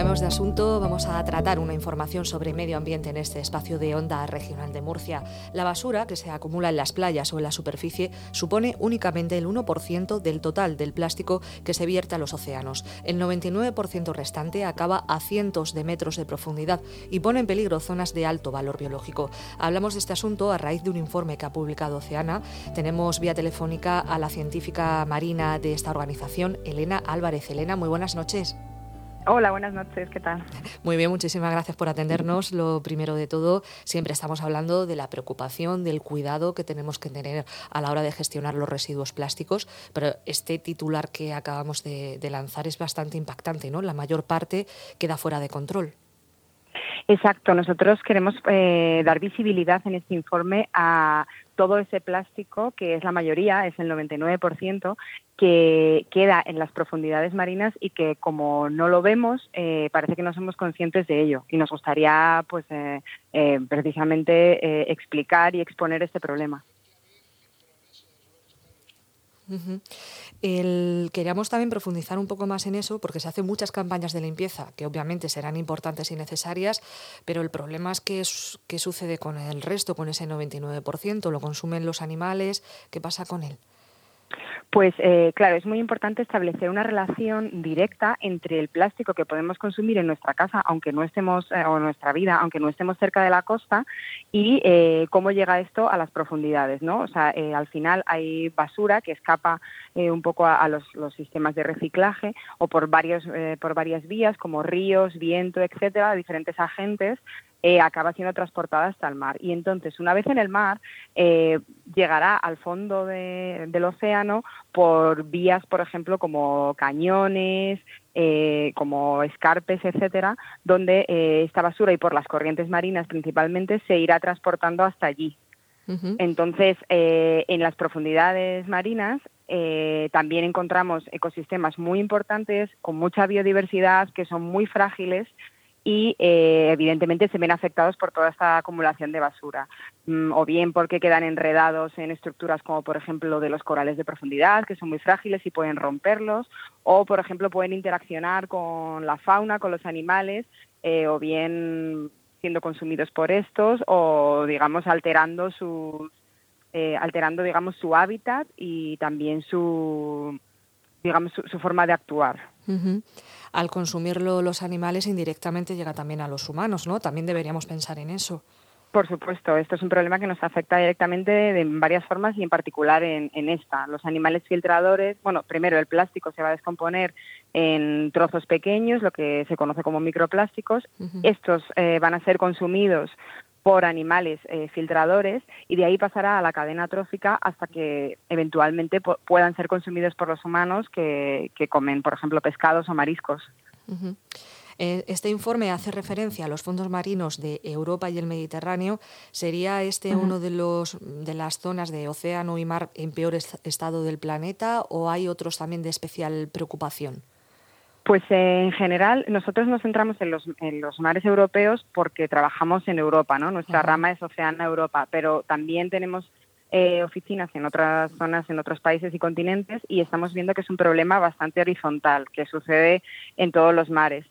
Cambiamos de asunto, vamos a tratar una información sobre medio ambiente en este espacio de onda regional de Murcia. La basura que se acumula en las playas o en la superficie supone únicamente el 1% del total del plástico que se vierte a los océanos. El 99% restante acaba a cientos de metros de profundidad y pone en peligro zonas de alto valor biológico. Hablamos de este asunto a raíz de un informe que ha publicado Oceana. Tenemos vía telefónica a la científica marina de esta organización, Elena Álvarez. Elena, muy buenas noches. Hola, buenas noches, ¿qué tal? Muy bien, muchísimas gracias por atendernos. Lo primero de todo, siempre estamos hablando de la preocupación, del cuidado que tenemos que tener a la hora de gestionar los residuos plásticos, pero este titular que acabamos de, lanzar es bastante impactante, ¿no? La mayor parte queda fuera de control. Exacto, nosotros queremos eh, dar visibilidad en este informe a todo ese plástico, que es la mayoría, es el 99%, que queda en las profundidades marinas y que como no lo vemos, eh, parece que no somos conscientes de ello. Y nos gustaría, pues, eh, eh, precisamente explicar y exponer este problema. El, queríamos también profundizar un poco más en eso porque se hacen muchas campañas de limpieza que obviamente serán importantes y necesarias, pero el problema es que qué sucede con el resto, con ese 99%, lo consumen los animales, ¿qué pasa con él? Pues eh, claro, es muy importante establecer una relación directa entre el plástico que podemos consumir en nuestra casa, aunque no estemos, eh, o en nuestra vida, aunque no estemos cerca de la costa, y eh, cómo llega esto a las profundidades, ¿no? O sea, al final hay basura que escapa un poco a, los, sistemas de reciclaje o por varios, por varias vías, como ríos, viento, etcétera, diferentes agentes eh, acaba siendo transportada hasta el mar. Y entonces, una vez en el mar, eh, llegará al fondo del océano por vías, por ejemplo, como cañones, eh, como escarpes, etcétera, donde esta basura y por las corrientes marinas principalmente se irá transportando hasta allí. Entonces, en las profundidades marinas también encontramos ecosistemas muy importantes, con mucha biodiversidad, que son muy frágiles y eh, evidentemente se ven afectados por toda esta acumulación de basura, mm, o bien porque quedan enredados en estructuras como por ejemplo de los corales de profundidad, que son muy frágiles y pueden romperlos, o por ejemplo pueden interaccionar con la fauna, con los animales, eh, o bien siendo consumidos por estos, o digamos alterando sus eh, alterando digamos su hábitat y también su digamos su, forma de actuar al consumirlo los animales indirectamente llega también a los humanos, ¿no? También deberíamos pensar en eso. Por supuesto, esto es un problema que nos afecta directamente de varias formas y en particular en, esta. Los animales filtradores, bueno, primero el plástico se va a descomponer en trozos pequeños, lo que se conoce como microplásticos. Estos eh, van a ser consumidos por animales eh, filtradores y de ahí pasará a la cadena trófica hasta que eventualmente puedan ser consumidos por los humanos que, comen, por ejemplo, pescados o mariscos. Eh, este informe hace referencia a los fondos marinos de Europa y el Mediterráneo. ¿Sería este uno de, los, de las zonas de océano y mar en peor estado del planeta o hay otros también de especial preocupación? Pues eh, en general nosotros nos centramos en los, en los mares europeos porque trabajamos en Europa, ¿no? Nuestra rama es Oceana Europa, pero también tenemos eh, oficinas en otras zonas, en otros países y continentes y estamos viendo que es un problema bastante horizontal que sucede en todos los mares.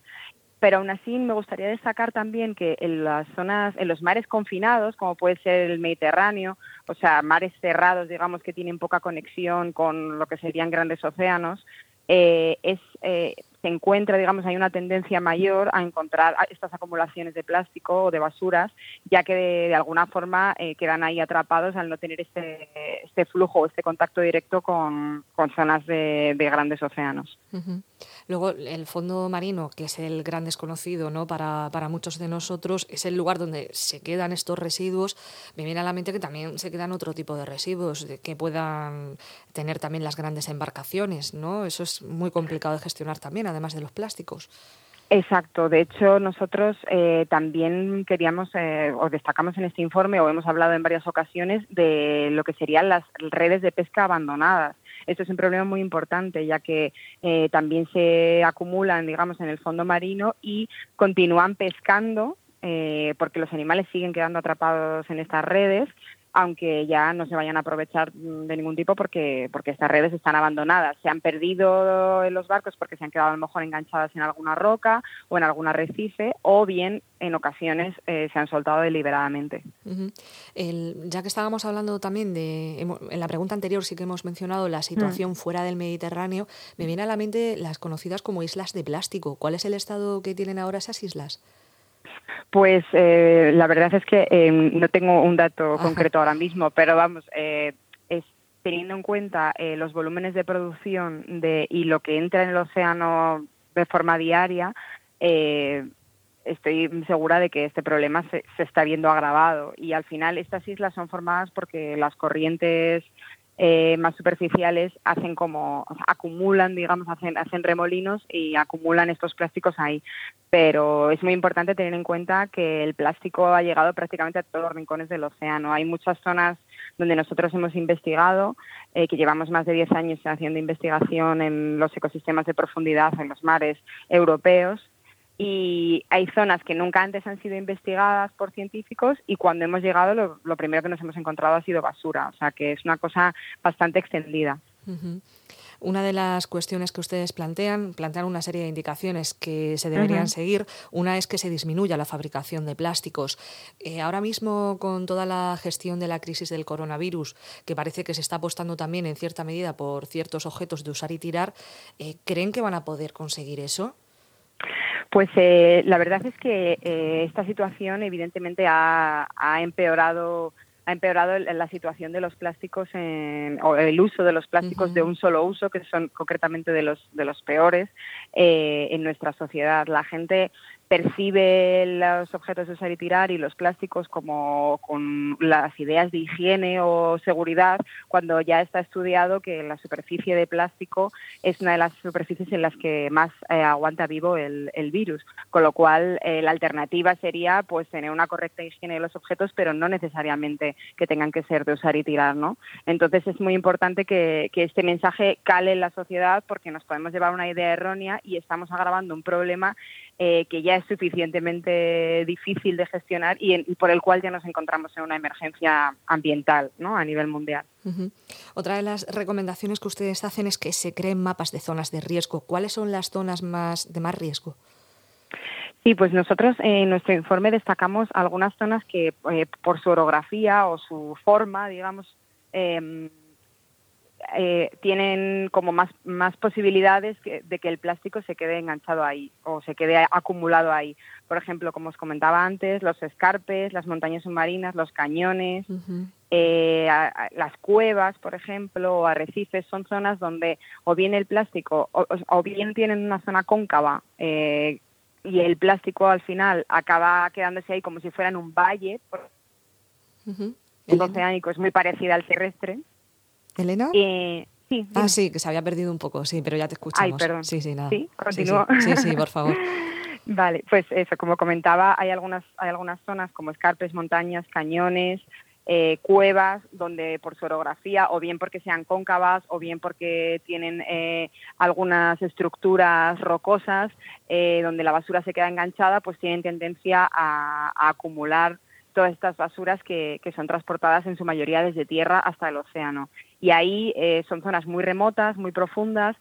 Pero aún así me gustaría destacar también que en las zonas, en los mares confinados, como puede ser el Mediterráneo, o sea, mares cerrados, digamos, que tienen poca conexión con lo que serían grandes océanos, eh, es, eh, se encuentra, digamos, hay una tendencia mayor a encontrar estas acumulaciones de plástico o de basuras, ya que de, alguna forma eh, quedan ahí atrapados al no tener este, este flujo, este contacto directo con, zonas de, grandes océanos. Luego, el fondo marino, que es el gran desconocido ¿no? para, para, muchos de nosotros, es el lugar donde se quedan estos residuos. Me viene a la mente que también se quedan otro tipo de residuos que puedan tener también las grandes embarcaciones. ¿no? Eso es muy complicado de gestionar también, además de los plásticos. Exacto. De hecho, nosotros eh, también queríamos, eh, o destacamos en este informe, o hemos hablado en varias ocasiones, de lo que serían las redes de pesca abandonadas. Esto es un problema muy importante, ya que eh, también se acumulan, digamos, en el fondo marino y continúan pescando, eh, porque los animales siguen quedando atrapados en estas redes, aunque ya no se vayan a aprovechar de ningún tipo porque, porque estas redes están abandonadas. Se han perdido en los barcos porque se han quedado a lo mejor enganchadas en alguna roca o en algún arrecife, o bien en ocasiones eh, se han soltado deliberadamente. ya que estábamos hablando también de, en la pregunta anterior sí que hemos mencionado la situación mm. fuera del Mediterráneo, me viene a la mente las conocidas como islas de plástico. ¿Cuál es el estado que tienen ahora esas islas? Pues eh, la verdad es que em, no tengo un dato concreto ahora mismo, pero vamos, eh, es, teniendo en cuenta eh, los volúmenes de producción de, y lo que entra en el océano de forma diaria, estoy segura de que este problema se, se, está viendo agravado. Y al final estas islas son formadas porque las corrientes eh, más superficiales hacen como acumulan, digamos, hacen, hacen remolinos y acumulan estos plásticos ahí. Pero es muy importante tener en cuenta que el plástico ha llegado prácticamente a todos los rincones del océano. Hay muchas zonas donde nosotros hemos investigado, eh, que llevamos más de 10 años haciendo investigación en los ecosistemas de profundidad, en los mares europeos, y hay zonas que nunca antes han sido investigadas por científicos y cuando hemos llegado lo, primero que nos hemos encontrado ha sido basura, o sea que es una cosa bastante extendida. Una de las cuestiones que ustedes plantean, plantean una serie de indicaciones que se deberían seguir. Una es que se disminuya la fabricación de plásticos. Eh, ahora mismo, con toda la gestión de la crisis del coronavirus, que parece que se está apostando también en cierta medida por ciertos objetos de usar y tirar, eh, ¿creen que van a poder conseguir eso? Pues eh, la verdad es que eh, esta situación evidentemente ha, empeorado ha empeorado la situación de los plásticos o el uso de los plásticos de un solo uso que son concretamente de los de los peores eh, en nuestra sociedad. La gente percibe los objetos de usar y tirar y los plásticos como con las ideas de higiene o seguridad cuando ya está estudiado que la superficie de plástico es una de las superficies en las que más eh, aguanta vivo el, virus, con lo cual eh, la alternativa sería pues tener una correcta higiene de los objetos, pero no necesariamente que tengan que ser de usar y tirar, ¿no? Entonces es muy importante que, que este mensaje cale en la sociedad porque nos podemos llevar una idea errónea y estamos agravando un problema eh, que ya es suficientemente difícil de gestionar y, por el cual ya nos encontramos en una emergencia ambiental ¿no? a nivel mundial. Otra de las recomendaciones que ustedes hacen es que se creen mapas de zonas de riesgo. ¿Cuáles son las zonas más de más riesgo? Sí, pues nosotros en nuestro informe destacamos algunas zonas que eh, por su orografía o su forma, digamos, eh, eh, tienen como más, más posibilidades de que el plástico se quede enganchado ahí o se quede acumulado ahí. Por ejemplo, como os comentaba antes, los escarpes, las montañas submarinas, los cañones, eh, las cuevas, por ejemplo, o arrecifes, son zonas donde o bien el plástico o, bien tienen una zona cóncava eh, y el plástico al final acaba quedándose ahí como si fuera en un valle. El oceánico es muy parecido al terrestre. Elena. Eh, sí. Ah, sí, que se había perdido un poco, sí, pero ya te escuchamos. Ay, perdón. Sí, sí, nada. Sí, continúo. Sí, sí, por favor. vale, pues eso, como comentaba, hay algunas, hay algunas zonas como escarpes, montañas, cañones, eh, cuevas donde por su orografía o bien porque sean cóncavas o bien porque tienen eh, algunas estructuras rocosas eh, donde la basura se queda enganchada pues tienen tendencia a, a acumular todas estas basuras que, que, son transportadas en su mayoría desde tierra hasta el océano y ahí eh, son zonas muy remotas, muy profundas,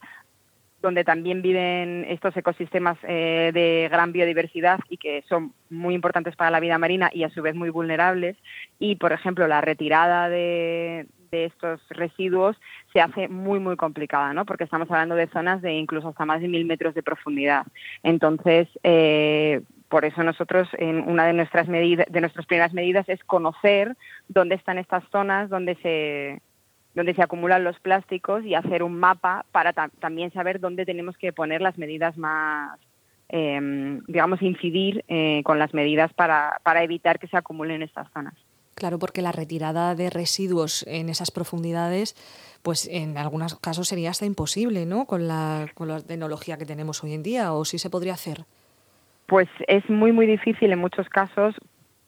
donde también viven estos ecosistemas eh, de gran biodiversidad y que son muy importantes para la vida marina y a su vez muy vulnerables. Y, por ejemplo, la retirada de, estos residuos se hace muy, muy complicada, ¿no? Porque estamos hablando de zonas de incluso hasta más de mil metros de profundidad. Entonces, eh, por eso nosotros, en una de nuestras medidas, de nuestras primeras medidas es conocer dónde están estas zonas, dónde se donde se acumulan los plásticos y hacer un mapa para también saber dónde tenemos que poner las medidas más, em, digamos, incidir eh, con las medidas para, para evitar que se acumulen estas zonas. Claro, porque la retirada de residuos en esas profundidades, pues en algunos casos sería hasta imposible, ¿no? Con la, con la tecnología que tenemos hoy en día, ¿o sí se podría hacer? Pues es muy, muy difícil en muchos casos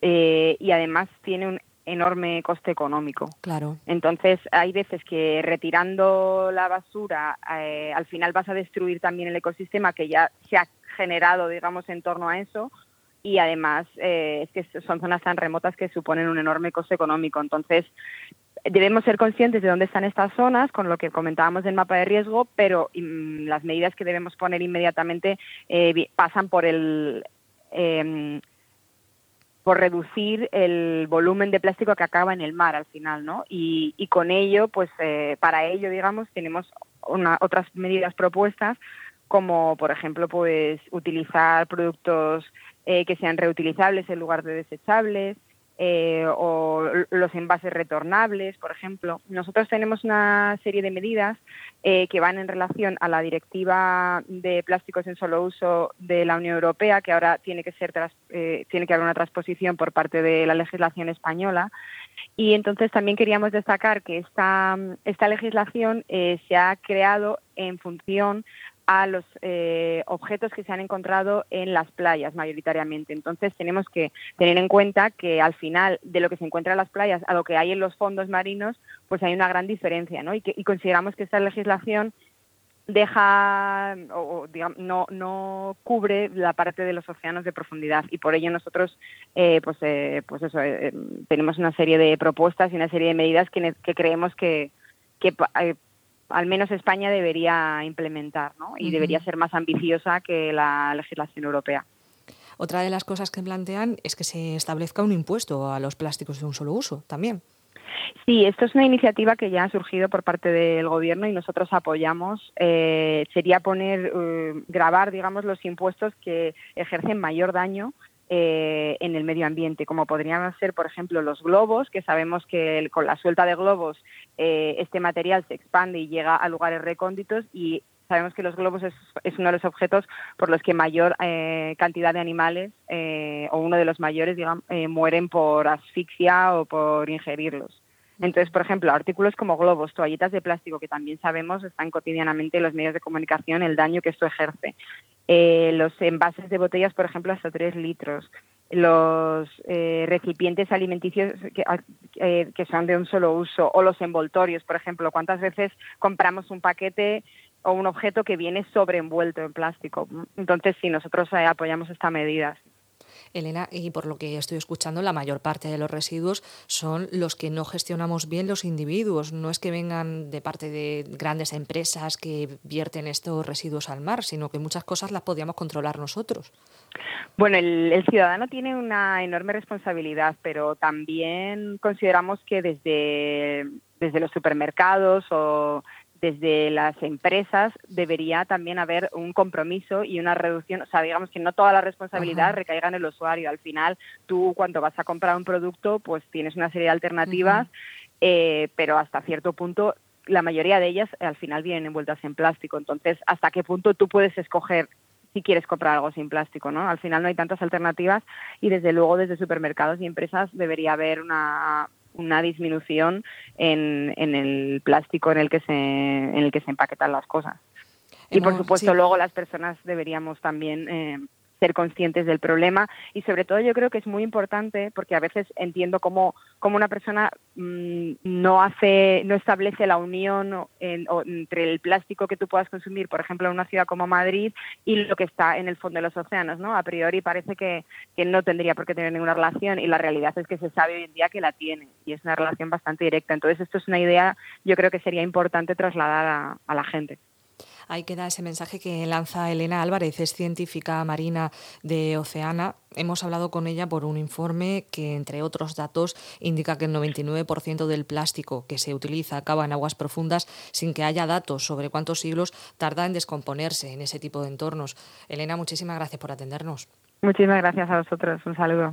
eh, y además tiene un enorme coste económico. Claro. Entonces, hay veces que retirando la basura, eh, al final vas a destruir también el ecosistema que ya se ha generado, digamos, en torno a eso. y además eh, es que son zonas tan remotas que suponen un enorme coste económico. Entonces, debemos ser conscientes de dónde están estas zonas, con lo que comentábamos del mapa de riesgo, pero mm, las medidas que debemos poner inmediatamente eh, pasan por el em, por reducir el volumen de plástico que acaba en el mar al final, ¿no? Y, con ello, pues eh, para ello, digamos, tenemos otras medidas propuestas como por ejemplo pues utilizar productos eh, que sean reutilizables en lugar de desechables eh, o los envases retornables, por ejemplo. Nosotros tenemos una serie de medidas eh, que van en relación a la directiva de plásticos en solo uso de la Unión Europea, que ahora tiene que ser tiene que haber una transposición por parte de la legislación española. Y entonces también queríamos destacar que esta, esta legislación se ha creado en función a los eh, objetos que se han encontrado en las playas mayoritariamente. Entonces tenemos que tener en cuenta que al final de lo que se encuentra en las playas a lo que hay en los fondos marinos, pues hay una gran diferencia, ¿no? Y, que, consideramos que esta legislación deja o, digamos, no, no cubre la parte de los océanos de profundidad y por ello nosotros eh, pues eh, pues eso tenemos una serie de propuestas y una serie de medidas que, que creemos que, que al menos España debería implementar ¿no? y debería ser más ambiciosa que la legislación europea. Otra de las cosas que plantean es que se establezca un impuesto a los plásticos de un solo uso también. Sí, esto es una iniciativa que ya ha surgido por parte del Gobierno y nosotros apoyamos. Eh, sería poner, eh, grabar, digamos, los impuestos que ejercen mayor daño eh, en el medio ambiente, como podrían ser, por ejemplo, los globos, que sabemos que con la suelta de globos eh, este material se expande y llega a lugares recónditos y sabemos que los globos es, uno de los objetos por los que mayor eh, cantidad de animales o uno de los mayores digamos, mueren por asfixia o por ingerirlos. Entonces, por ejemplo, artículos como globos, toallitas de plástico, que también sabemos están cotidianamente en los medios de comunicación el daño que esto ejerce. Eh, los envases de botellas, por ejemplo, hasta 3 litros. Los eh, recipientes alimenticios ah, eh, que, son de un solo uso. O los envoltorios, por ejemplo. ¿Cuántas veces compramos un paquete o un objeto que viene sobreenvuelto en plástico? Entonces, sí, nosotros apoyamos esta medida. Elena, y por lo que estoy escuchando, la mayor parte de los residuos son los que no gestionamos bien los individuos. No es que vengan de parte de grandes empresas que vierten estos residuos al mar, sino que muchas cosas las podíamos controlar nosotros. Bueno, el, el ciudadano tiene una enorme responsabilidad, pero también consideramos que desde, desde los supermercados o desde las empresas debería también haber un compromiso y una reducción, o sea, digamos que no toda la responsabilidad recaiga en el usuario. Al final, tú cuando vas a comprar un producto, pues tienes una serie de alternativas, eh, pero hasta cierto punto la mayoría de ellas al final vienen envueltas en plástico. Entonces, ¿hasta qué punto tú puedes escoger si quieres comprar algo sin plástico, ¿no? Al final no hay tantas alternativas y desde luego desde supermercados y empresas debería haber una una disminución en, en el plástico en el que se en el que se empaquetan las cosas. Y por supuesto luego las personas deberíamos también eh, ser conscientes del problema. Y sobre todo yo creo que es muy importante porque a veces entiendo cómo, cómo una persona mm, no hace no establece la unión entre el plástico que tú puedas consumir por ejemplo en una ciudad como Madrid y lo que está en el fondo de los océanos no a priori parece que, que no tendría por qué tener ninguna relación y la realidad es que se sabe hoy en día que la tiene y es una relación bastante directa. Entonces esto es una idea yo creo que sería importante trasladar a la gente Ahí queda ese mensaje que lanza Elena Álvarez, es científica marina de Oceana. Hemos hablado con ella por un informe que, entre otros datos, indica que el 99% del plástico que se utiliza acaba en aguas profundas sin que haya datos sobre cuántos siglos tarda en descomponerse en ese tipo de entornos. Elena, muchísimas gracias por atendernos. Muchísimas gracias a vosotros. Un saludo.